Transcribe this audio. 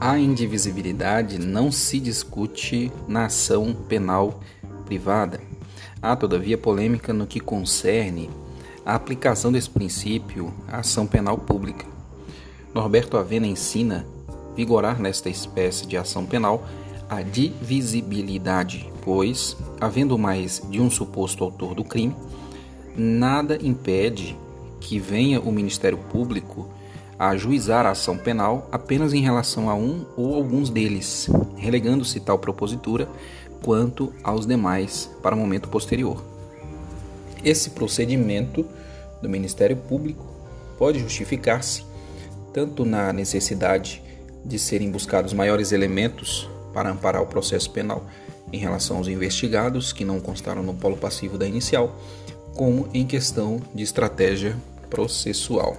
A indivisibilidade não se discute na ação penal privada. Há, todavia, polêmica no que concerne a aplicação desse princípio à ação penal pública. Norberto Avena ensina vigorar nesta espécie de ação penal a divisibilidade, pois, havendo mais de um suposto autor do crime, nada impede que venha o Ministério Público a ajuizar a ação penal apenas em relação a um ou alguns deles, relegando-se tal propositura quanto aos demais para o momento posterior. Esse procedimento do Ministério Público pode justificar-se tanto na necessidade de serem buscados maiores elementos para amparar o processo penal em relação aos investigados que não constaram no polo passivo da inicial, como em questão de estratégia processual.